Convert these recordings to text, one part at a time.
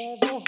Ever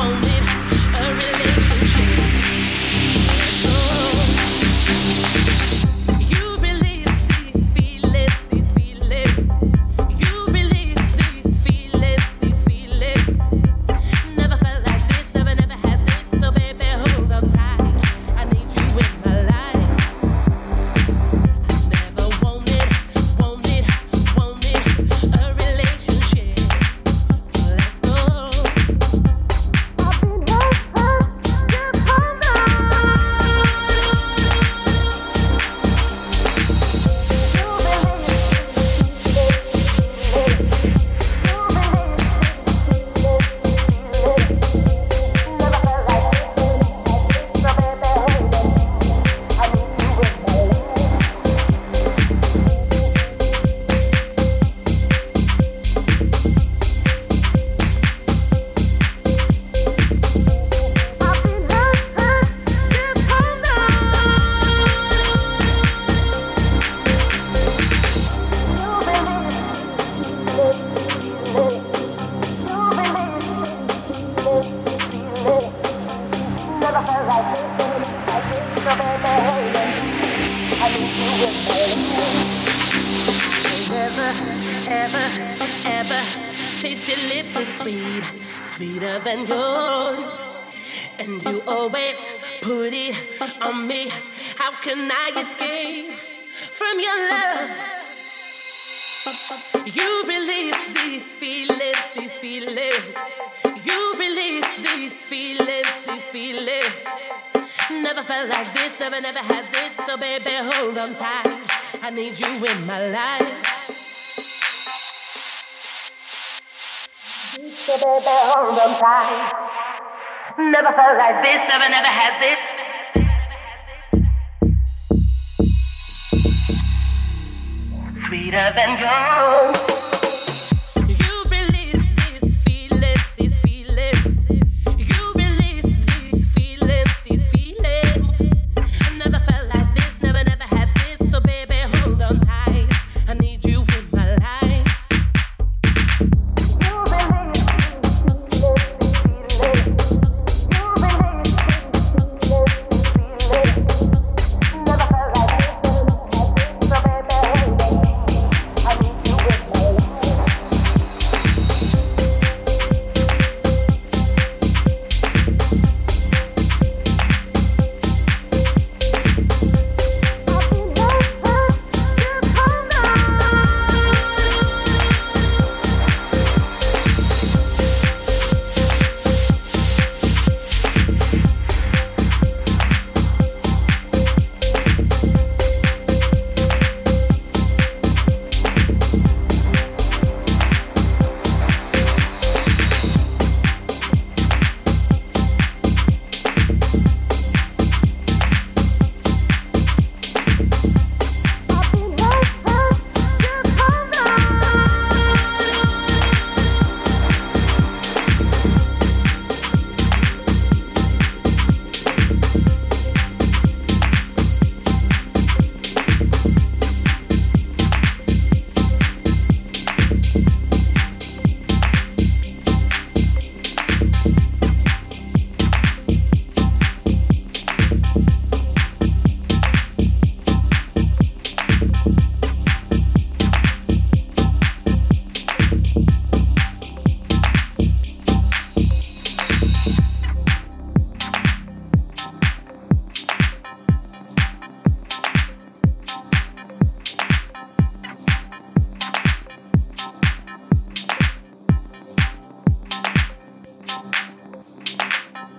won't ever, ever tasted lips so sweet, sweeter than yours. And you always put it on me. How can I escape from your love? You release these feelings, these feelings. You release these feelings, these feelings. Never felt like this, never, never had this. So, baby, hold on tight. I need you in my life. Baby, baby on tight. Never felt like this, never, never had this. sweeter than gold.